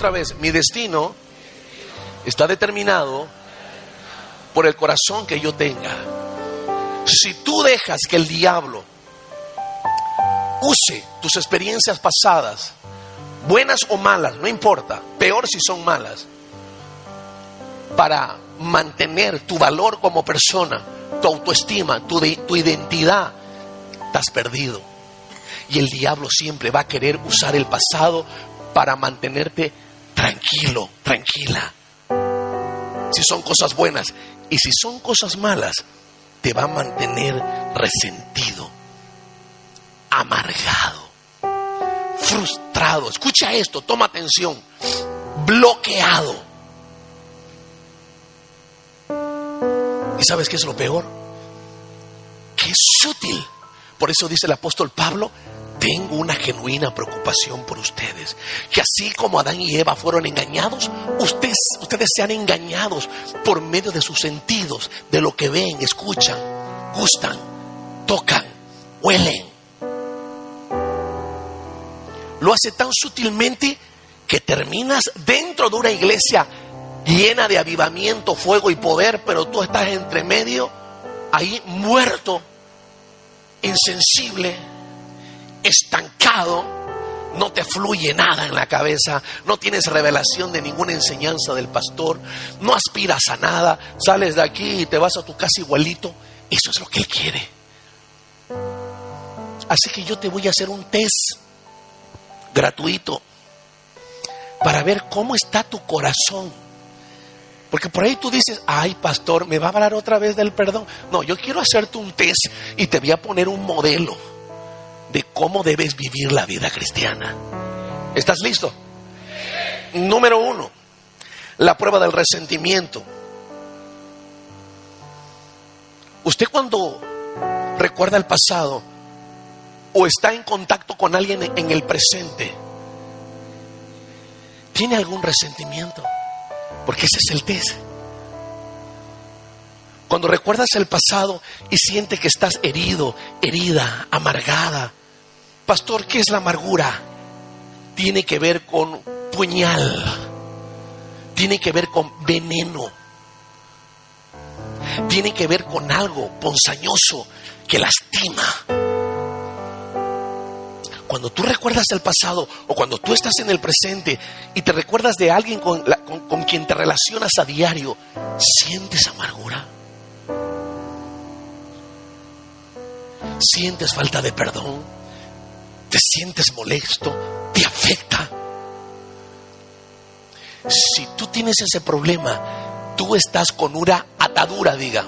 otra vez, mi destino está determinado por el corazón que yo tenga. Si tú dejas que el diablo use tus experiencias pasadas, buenas o malas, no importa, peor si son malas, para mantener tu valor como persona, tu autoestima, tu, tu identidad, estás perdido. Y el diablo siempre va a querer usar el pasado para mantenerte tranquilo, tranquila. Si son cosas buenas y si son cosas malas, te va a mantener resentido, amargado, frustrado. Escucha esto, toma atención, bloqueado. ¿Y sabes qué es lo peor? Que es sutil. Por eso dice el apóstol Pablo, tengo una genuina preocupación por ustedes. Que así como Adán y Eva fueron engañados, ustedes, ustedes sean engañados por medio de sus sentidos, de lo que ven, escuchan, gustan, tocan, huelen. Lo hace tan sutilmente que terminas dentro de una iglesia llena de avivamiento, fuego y poder, pero tú estás entre medio, ahí muerto, insensible estancado, no te fluye nada en la cabeza, no tienes revelación de ninguna enseñanza del pastor, no aspiras a nada, sales de aquí y te vas a tu casa igualito. Eso es lo que Él quiere. Así que yo te voy a hacer un test gratuito para ver cómo está tu corazón. Porque por ahí tú dices, ay pastor, me va a hablar otra vez del perdón. No, yo quiero hacerte un test y te voy a poner un modelo de cómo debes vivir la vida cristiana. ¿Estás listo? Número uno, la prueba del resentimiento. Usted cuando recuerda el pasado o está en contacto con alguien en el presente, ¿tiene algún resentimiento? Porque ese es el test. Cuando recuerdas el pasado y sientes que estás herido, herida, amargada, Pastor, ¿qué es la amargura? Tiene que ver con puñal, tiene que ver con veneno, tiene que ver con algo ponzañoso que lastima. Cuando tú recuerdas el pasado o cuando tú estás en el presente y te recuerdas de alguien con, con quien te relacionas a diario, ¿sientes amargura? ¿Sientes falta de perdón? Te sientes molesto, te afecta. Si tú tienes ese problema, tú estás con una atadura, diga.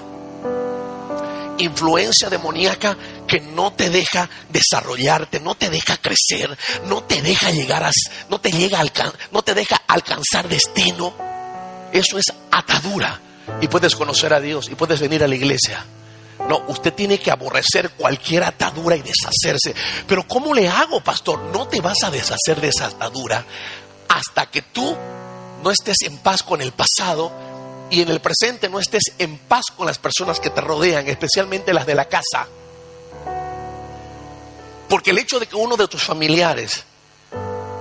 Influencia demoníaca que no te deja desarrollarte, no te deja crecer, no te deja llegar a, no te llega no te deja alcanzar destino. Eso es atadura. Y puedes conocer a Dios y puedes venir a la iglesia. No, usted tiene que aborrecer cualquier atadura y deshacerse. Pero ¿cómo le hago, pastor? No te vas a deshacer de esa atadura hasta que tú no estés en paz con el pasado y en el presente no estés en paz con las personas que te rodean, especialmente las de la casa. Porque el hecho de que uno de tus familiares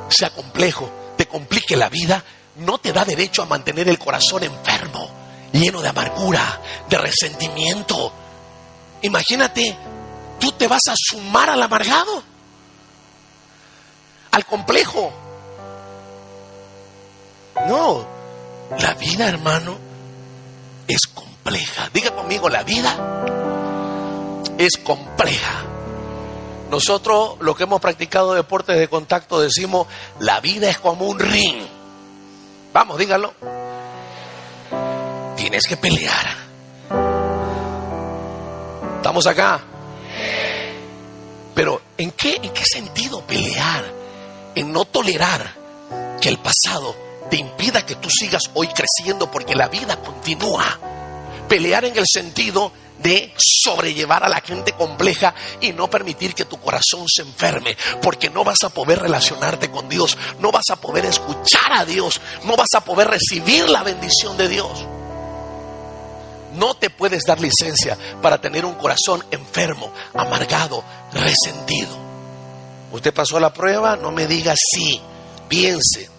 sea complejo, te complique la vida, no te da derecho a mantener el corazón enfermo, lleno de amargura, de resentimiento, Imagínate, tú te vas a sumar al amargado, al complejo. No, la vida, hermano, es compleja. Diga conmigo, la vida es compleja. Nosotros, lo que hemos practicado deportes de contacto, decimos, la vida es como un ring. Vamos, dígalo. Tienes que pelear. ¿Estamos acá? Pero ¿en qué, ¿en qué sentido pelear? En no tolerar que el pasado te impida que tú sigas hoy creciendo porque la vida continúa. Pelear en el sentido de sobrellevar a la gente compleja y no permitir que tu corazón se enferme, porque no vas a poder relacionarte con Dios, no vas a poder escuchar a Dios, no vas a poder recibir la bendición de Dios. No te puedes dar licencia para tener un corazón enfermo, amargado, resentido. Usted pasó la prueba, no me diga sí, piense.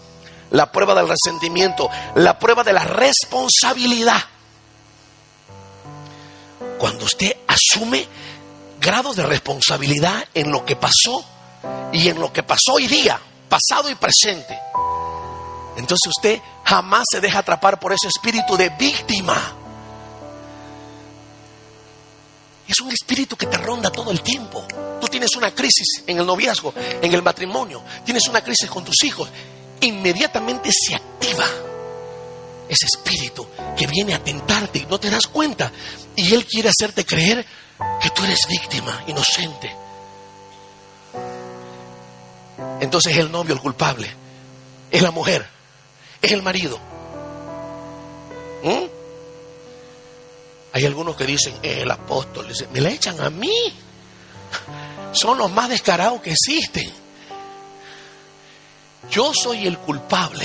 la prueba del resentimiento, la prueba de la responsabilidad. Cuando usted asume grados de responsabilidad en lo que pasó y en lo que pasó hoy día, pasado y presente. Entonces usted jamás se deja atrapar por ese espíritu de víctima. Es un espíritu que te ronda todo el tiempo. Tú tienes una crisis en el noviazgo, en el matrimonio, tienes una crisis con tus hijos. Inmediatamente se activa ese espíritu que viene a tentarte y no te das cuenta. Y él quiere hacerte creer que tú eres víctima, inocente. Entonces es el novio el culpable, es la mujer, es el marido. ¿Mm? Hay algunos que dicen, eh, el apóstol, me la echan a mí. Son los más descarados que existen. Yo soy el culpable.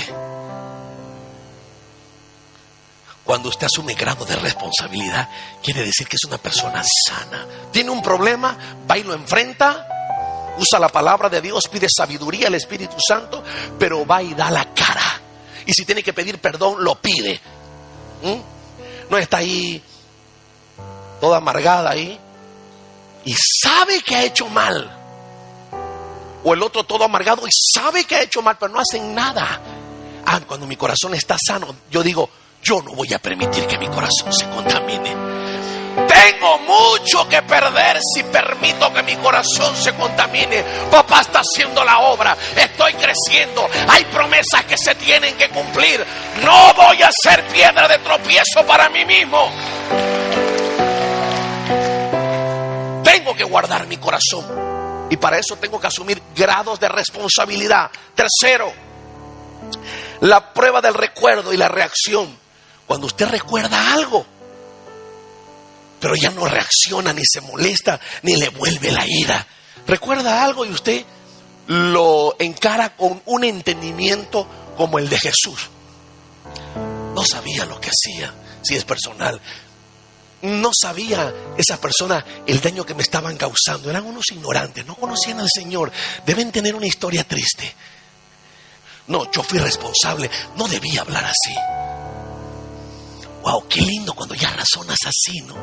Cuando usted asume grado de responsabilidad, quiere decir que es una persona sana. Tiene un problema, va y lo enfrenta, usa la palabra de Dios, pide sabiduría al Espíritu Santo, pero va y da la cara. Y si tiene que pedir perdón, lo pide. ¿Mm? No está ahí toda amargada ahí, y sabe que ha hecho mal. O el otro todo amargado y sabe que ha hecho mal, pero no hacen nada. Ah, cuando mi corazón está sano, yo digo, yo no voy a permitir que mi corazón se contamine. Tengo mucho que perder si permito que mi corazón se contamine. Papá está haciendo la obra. Estoy creciendo. Hay promesas que se tienen que cumplir. No voy a ser piedra de tropiezo para mí mismo. Tengo que guardar mi corazón. Y para eso tengo que asumir grados de responsabilidad. Tercero, la prueba del recuerdo y la reacción. Cuando usted recuerda algo, pero ya no reacciona, ni se molesta, ni le vuelve la ira. Recuerda algo y usted lo encara con un entendimiento como el de Jesús. No sabía lo que hacía, si es personal, no sabía esa persona el daño que me estaban causando. Eran unos ignorantes, no conocían al Señor. Deben tener una historia triste. No, yo fui responsable, no debía hablar así. Wow, qué lindo cuando ya razonas así, ¿no?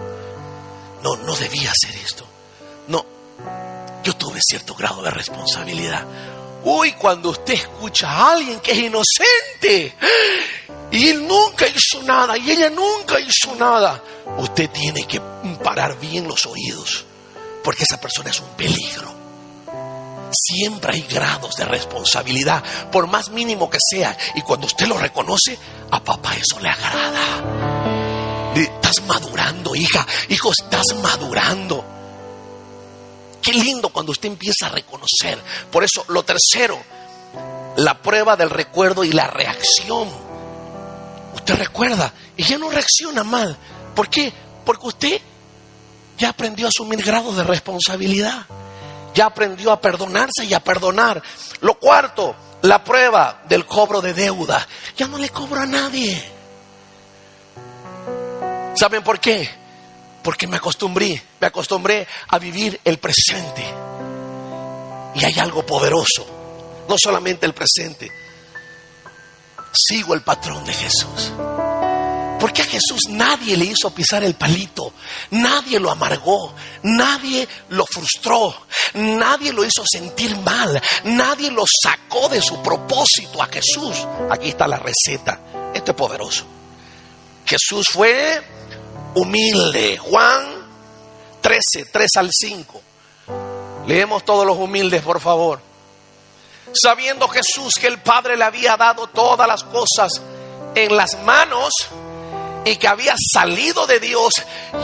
No, no debía hacer esto. No, yo tuve cierto grado de responsabilidad. Uy, cuando usted escucha a alguien que es inocente y él nunca hizo nada y ella nunca hizo nada, usted tiene que parar bien los oídos, porque esa persona es un peligro. Siempre hay grados de responsabilidad, por más mínimo que sea, y cuando usted lo reconoce, a papá eso le agrada. Estás madurando, hija, hijo, estás madurando. Qué lindo cuando usted empieza a reconocer. Por eso, lo tercero, la prueba del recuerdo y la reacción. Usted recuerda y ya no reacciona mal. ¿Por qué? Porque usted ya aprendió a asumir grados de responsabilidad. Ya aprendió a perdonarse y a perdonar. Lo cuarto, la prueba del cobro de deuda. Ya no le cobro a nadie. ¿Saben por qué? Porque me acostumbré, me acostumbré a vivir el presente. Y hay algo poderoso. No solamente el presente. Sigo el patrón de Jesús. Porque a Jesús nadie le hizo pisar el palito, nadie lo amargó, nadie lo frustró, nadie lo hizo sentir mal, nadie lo sacó de su propósito a Jesús. Aquí está la receta, esto es poderoso. Jesús fue humilde, Juan 13, 3 al 5. Leemos todos los humildes, por favor. Sabiendo Jesús que el Padre le había dado todas las cosas en las manos, y que había salido de Dios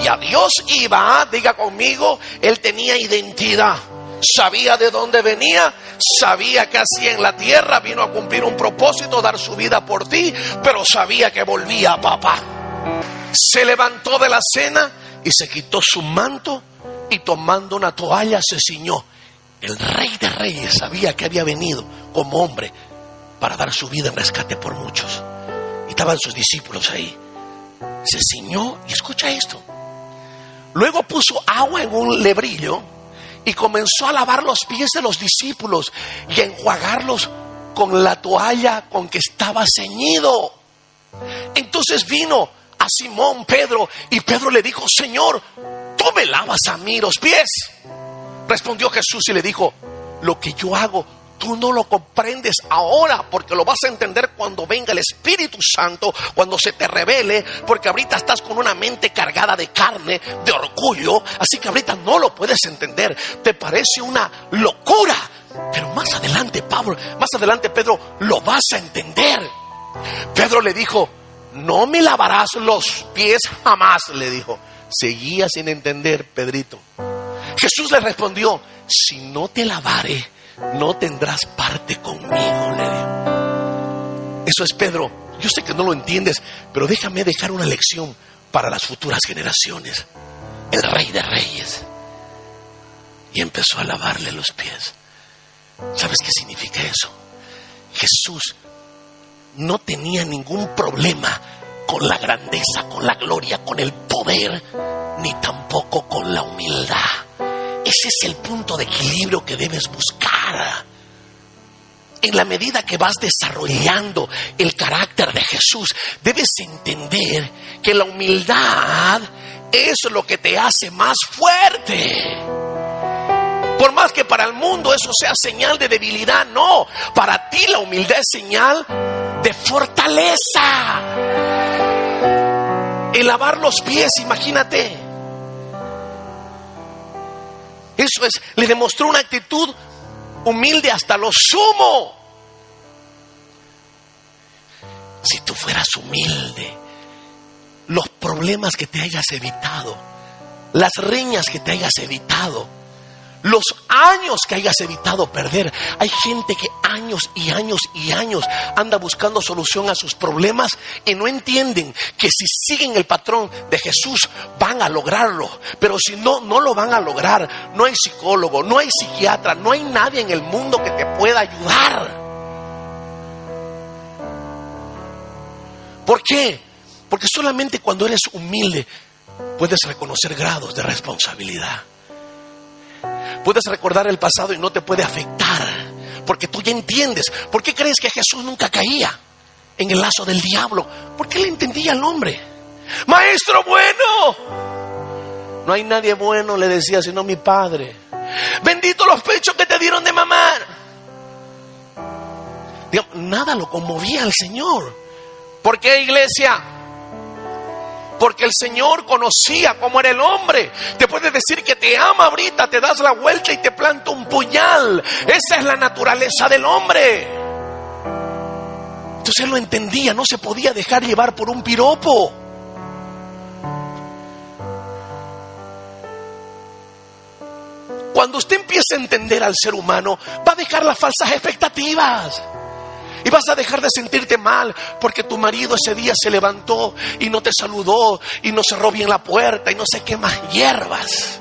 y a Dios iba, diga conmigo, él tenía identidad. Sabía de dónde venía, sabía que hacía en la tierra, vino a cumplir un propósito, dar su vida por ti, pero sabía que volvía a papá. Se levantó de la cena y se quitó su manto y tomando una toalla se ciñó. El rey de reyes sabía que había venido como hombre para dar su vida en rescate por muchos. Y estaban sus discípulos ahí se ciñó y escucha esto. Luego puso agua en un lebrillo y comenzó a lavar los pies de los discípulos y a enjuagarlos con la toalla con que estaba ceñido. Entonces vino a Simón Pedro y Pedro le dijo, Señor, tú me lavas a mí los pies. Respondió Jesús y le dijo, lo que yo hago, tú no lo comprendes ahora, porque lo vas a entender cuando venga el Espíritu Santo, cuando se te revele, porque ahorita estás con una mente cargada de carne, de orgullo, así que ahorita no lo puedes entender. Te parece una locura, pero más adelante, Pablo, más adelante, Pedro, lo vas a entender. Pedro le dijo, no me lavarás los pies jamás, le dijo. Seguía sin entender, Pedrito. Jesús le respondió, si no te lavare, no tendrás parte conmigo, le dijo. Eso es Pedro. Yo sé que no lo entiendes, pero déjame dejar una lección para las futuras generaciones. El rey de reyes. Y empezó a lavarle los pies. ¿Sabes qué significa eso? Jesús no tenía ningún problema con la grandeza, con la gloria, con el poder, ni tampoco con la humildad. Ese es el punto de equilibrio que debes buscar. En la medida que vas desarrollando el carácter de Jesús, debes entender que la humildad es lo que te hace más fuerte. Por más que para el mundo eso sea señal de debilidad, no. Para ti la humildad es señal de fortaleza. El lavar los pies, imagínate. Eso es, le demostró una actitud humilde hasta lo sumo. Si tú fueras humilde, los problemas que te hayas evitado, las riñas que te hayas evitado, los años que hayas evitado perder. Hay gente que años y años y años anda buscando solución a sus problemas y no entienden que si siguen el patrón de Jesús van a lograrlo. Pero si no, no lo van a lograr. No hay psicólogo, no hay psiquiatra, no hay nadie en el mundo que te pueda ayudar. ¿Por qué? Porque solamente cuando eres humilde puedes reconocer grados de responsabilidad. Puedes recordar el pasado y no te puede afectar, porque tú ya entiendes. ¿Por qué crees que Jesús nunca caía en el lazo del diablo? Porque él entendía al hombre. Maestro bueno. No hay nadie bueno, le decía, sino mi padre. Bendito los pechos que te dieron de mamar. nada lo conmovía al Señor. ¿Por qué, iglesia? Porque el Señor conocía cómo era el hombre. Te puede decir que te ama ahorita, te das la vuelta y te planta un puñal. Esa es la naturaleza del hombre. Entonces él lo entendía, no se podía dejar llevar por un piropo. Cuando usted empiece a entender al ser humano, va a dejar las falsas expectativas. Y vas a dejar de sentirte mal porque tu marido ese día se levantó y no te saludó y no cerró bien la puerta y no sé qué más hierbas.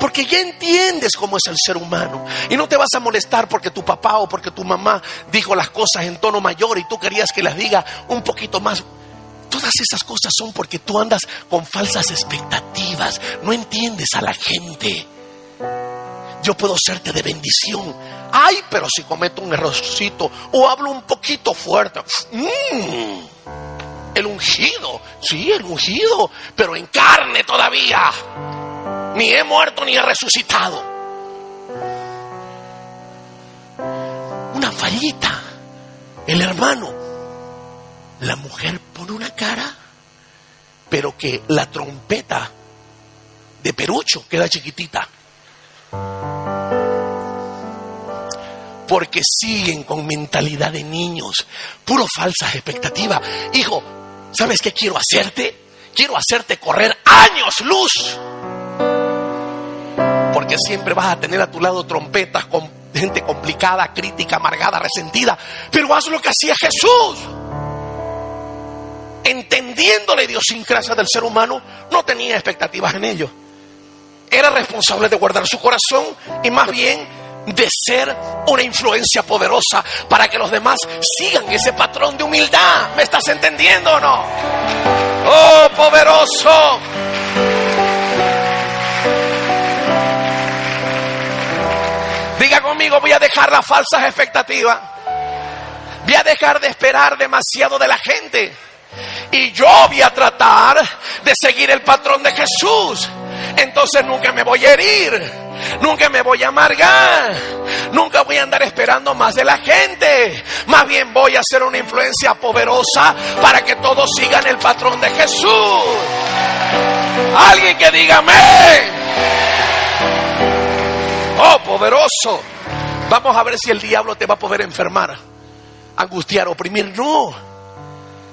Porque ya entiendes cómo es el ser humano. Y no te vas a molestar porque tu papá o porque tu mamá dijo las cosas en tono mayor y tú querías que las diga un poquito más. Todas esas cosas son porque tú andas con falsas expectativas. No entiendes a la gente. Yo puedo serte de bendición Ay, pero si cometo un errorcito o hablo un poquito fuerte. Mm, el ungido, sí, el ungido, pero en carne todavía. Ni he muerto ni he resucitado. Una fallita. El hermano. La mujer pone una cara, pero que la trompeta de perucho queda chiquitita porque siguen con mentalidad de niños, puro falsas expectativas. Hijo, ¿sabes qué quiero hacerte? Quiero hacerte correr años luz. Porque siempre vas a tener a tu lado trompetas gente complicada, crítica, amargada, resentida. Pero haz lo que hacía Jesús. Entendiendo la idiosincrasia del ser humano, no tenía expectativas en ello. Era responsable de guardar su corazón y más bien de ser una influencia poderosa para que los demás sigan ese patrón de humildad. ¿Me estás entendiendo o no? Oh, poderoso. Diga conmigo, voy a dejar las falsas expectativas. Voy a dejar de esperar demasiado de la gente. Y yo voy a tratar de seguir el patrón de Jesús. Entonces nunca me voy a herir. Nunca me voy a amargar. Nunca voy a andar esperando más de la gente. Más bien voy a ser una influencia poderosa para que todos sigan el patrón de Jesús. Alguien que diga amén. Oh, poderoso. Vamos a ver si el diablo te va a poder enfermar, angustiar, oprimir. No,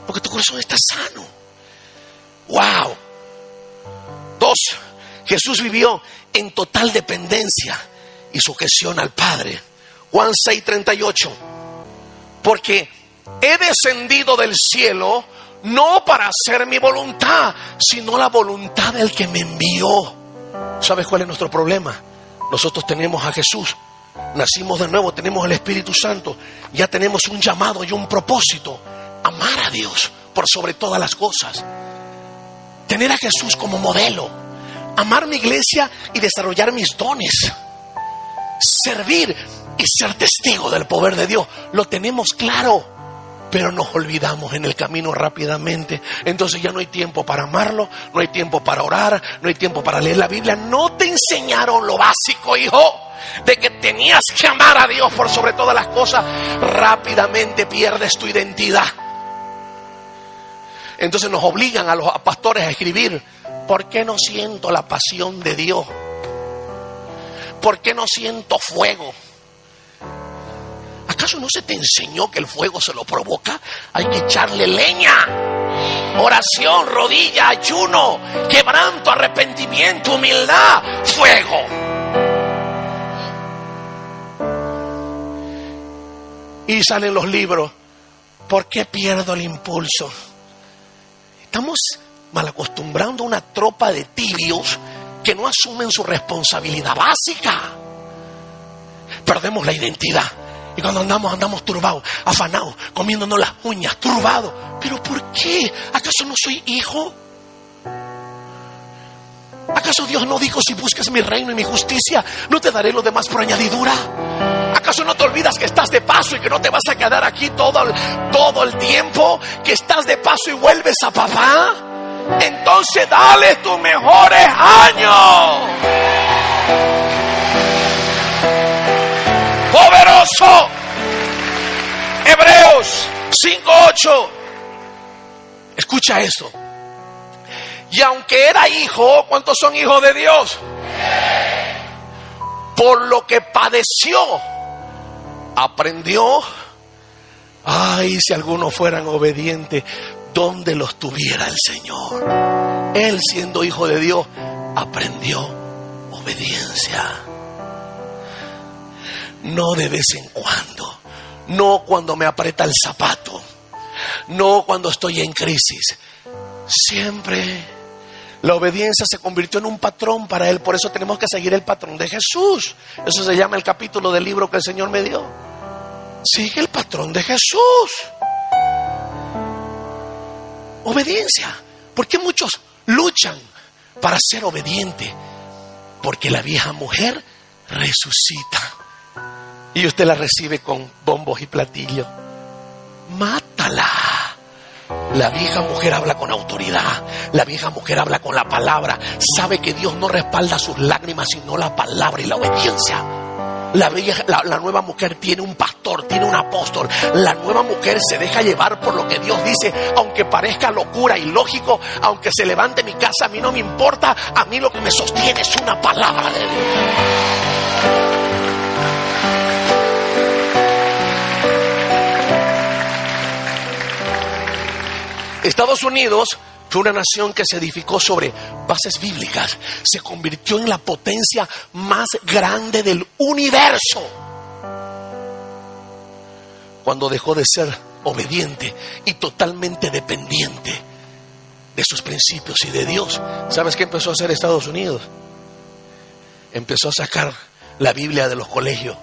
porque tu corazón está sano. Wow. Dos, Jesús vivió en total dependencia y sujeción al Padre. Juan 6:38. Porque he descendido del cielo no para hacer mi voluntad, sino la voluntad del que me envió. ¿Sabes cuál es nuestro problema? Nosotros tenemos a Jesús, nacimos de nuevo, tenemos el Espíritu Santo, ya tenemos un llamado y un propósito, amar a Dios por sobre todas las cosas, tener a Jesús como modelo, amar mi iglesia y desarrollar mis dones, servir y ser testigo del poder de Dios, lo tenemos claro pero nos olvidamos en el camino rápidamente. Entonces ya no hay tiempo para amarlo, no hay tiempo para orar, no hay tiempo para leer la Biblia. No te enseñaron lo básico, hijo, de que tenías que amar a Dios por sobre todas las cosas. Rápidamente pierdes tu identidad. Entonces nos obligan a los pastores a escribir, ¿por qué no siento la pasión de Dios? ¿Por qué no siento fuego? ¿Acaso no se te enseñó que el fuego se lo provoca? Hay que echarle leña. Oración, rodilla, ayuno, quebranto, arrepentimiento, humildad, fuego. Y salen los libros. ¿Por qué pierdo el impulso? Estamos mal acostumbrando a una tropa de tibios que no asumen su responsabilidad básica. Perdemos la identidad. Y cuando andamos, andamos turbados, afanados, comiéndonos las uñas, turbados. ¿Pero por qué? ¿Acaso no soy hijo? ¿Acaso Dios no dijo, si buscas mi reino y mi justicia, no te daré lo demás por añadidura? ¿Acaso no te olvidas que estás de paso y que no te vas a quedar aquí todo el, todo el tiempo? ¿Que estás de paso y vuelves a papá? Entonces dale tus mejores años poderoso. Hebreos 5.8. Escucha esto. Y aunque era hijo, ¿cuántos son hijos de Dios? Por lo que padeció, aprendió. Ay, si algunos fueran obedientes, ¿dónde los tuviera el Señor? Él siendo hijo de Dios, aprendió obediencia no de vez en cuando, no cuando me aprieta el zapato, no cuando estoy en crisis, siempre. La obediencia se convirtió en un patrón para él, por eso tenemos que seguir el patrón de Jesús. Eso se llama el capítulo del libro que el Señor me dio. Sigue el patrón de Jesús. Obediencia. ¿Por qué muchos luchan para ser obediente? Porque la vieja mujer resucita y usted la recibe con bombos y platillos. Mátala. La vieja mujer habla con autoridad. La vieja mujer habla con la palabra. Sabe que Dios no respalda sus lágrimas, sino la palabra y la obediencia. La, nueva mujer tiene un pastor, tiene un apóstol. La nueva mujer se deja llevar por lo que Dios dice, aunque parezca locura y lógico, aunque se levante mi casa, a mí no me importa. A mí lo que me sostiene es una palabra de Dios. Estados Unidos fue una nación que se edificó sobre bases bíblicas, se convirtió en la potencia más grande del universo cuando dejó de ser obediente y totalmente dependiente de sus principios y de Dios. ¿Sabes qué empezó a hacer Estados Unidos? Empezó a sacar la Biblia de los colegios,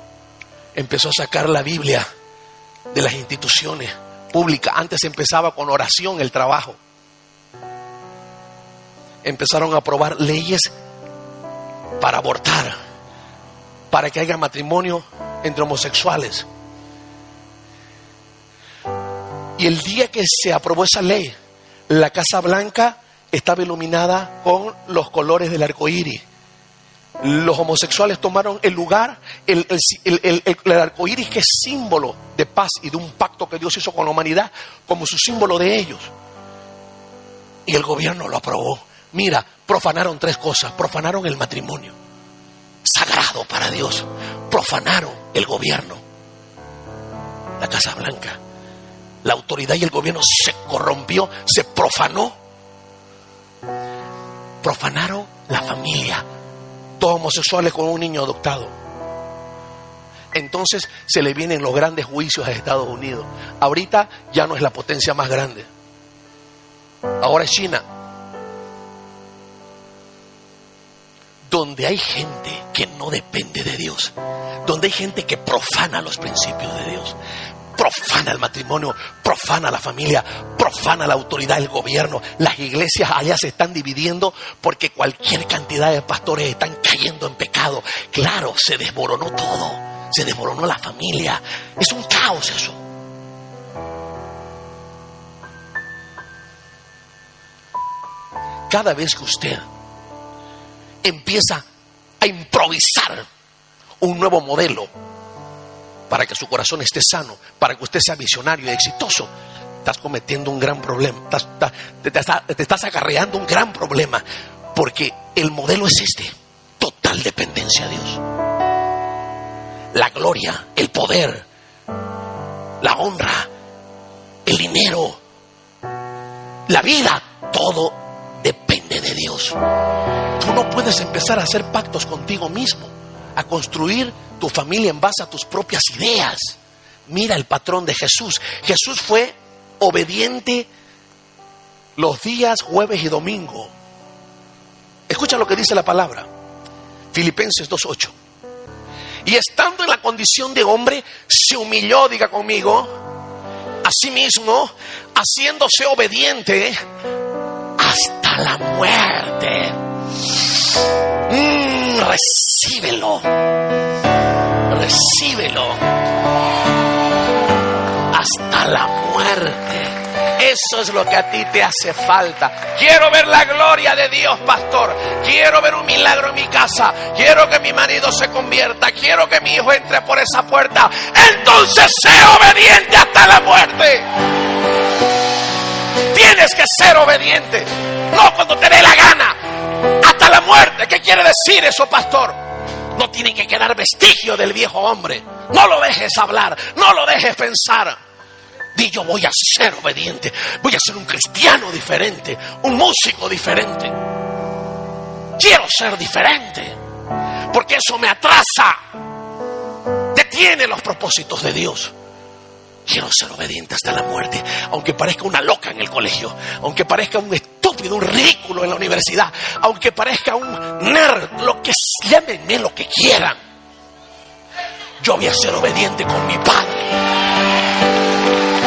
empezó a sacar la Biblia de las instituciones pública. Antes empezaba con oración el trabajo. Empezaron a aprobar leyes para abortar. para que haya matrimonio entre homosexuales. Y el día que se aprobó esa ley, la Casa Blanca estaba iluminada con los colores del arco iris. Los homosexuales tomaron el lugar, el, el, arco iris que es símbolo de paz y de un pacto que Dios hizo con la humanidad, como su símbolo de ellos. Y el gobierno lo aprobó. Mira, profanaron tres cosas. Profanaron el matrimonio, sagrado para Dios. Profanaron el gobierno, la Casa Blanca. La autoridad y el gobierno se corrompió, se profanó. Profanaron la familia. Todos homosexuales con un niño adoptado. Entonces se le vienen los grandes juicios a Estados Unidos. Ahorita ya no es la potencia más grande. Ahora es China. Donde hay gente que no depende de Dios, donde hay gente que profana los principios de Dios, profana el matrimonio, profana la familia, profana la autoridad del gobierno. Las iglesias allá se están dividiendo porque cualquier cantidad de pastores están cayendo en pecado. Claro, se desmoronó todo, se desmoronó la familia. Es un caos eso. Cada vez que usted empieza a improvisar un nuevo modelo para que su corazón esté sano, para que usted sea visionario y exitoso, estás cometiendo un gran problema, te, estás acarreando un gran problema, porque el modelo es este, total dependencia a Dios. La gloria, el poder, la honra, el dinero, la vida, todo depende de Dios. Tú no puedes empezar a hacer pactos contigo mismo, a construir tu familia en base a tus propias ideas. Mira el patrón de Jesús. Jesús fue obediente los días jueves y domingo. Escucha lo que dice la palabra. Filipenses 2.8. Y estando en la condición de hombre, se humilló, diga conmigo, a sí mismo, haciéndose obediente hasta la muerte. Mm, recíbelo. Recíbelo. Hasta la muerte. Eso es lo que a ti te hace falta. Quiero ver la gloria de Dios, pastor. Quiero ver un milagro en mi casa. Quiero que mi marido se convierta. Quiero que mi hijo entre por esa puerta. Entonces sé obediente hasta la muerte. Tienes que ser obediente. No cuando te dé la gana. Muerte. ¿Qué quiere decir eso, pastor? No tiene que quedar vestigio del viejo hombre. No lo dejes hablar. No lo dejes pensar. Di yo voy a ser obediente. Voy a ser un cristiano diferente. Un músico diferente. Quiero ser diferente. Porque eso me atrasa. Detiene los propósitos de Dios. Quiero ser obediente hasta la muerte, aunque parezca una loca en el colegio, aunque parezca un estúpido, un ridículo en la universidad, aunque parezca un nerd, lo que llámenme lo que quieran. Yo voy a ser obediente con mi Padre.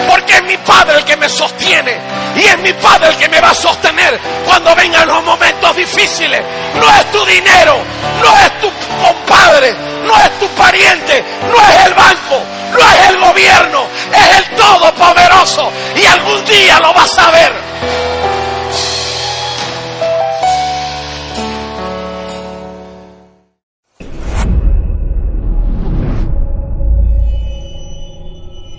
Porque es mi Padre el que me sostiene y es mi Padre el que me va a sostener cuando vengan los momentos difíciles. No es tu dinero, no es tu compadre, no es tu pariente, no es el banco, no es el gobierno, es el Todopoderoso. Y algún día lo vas a ver.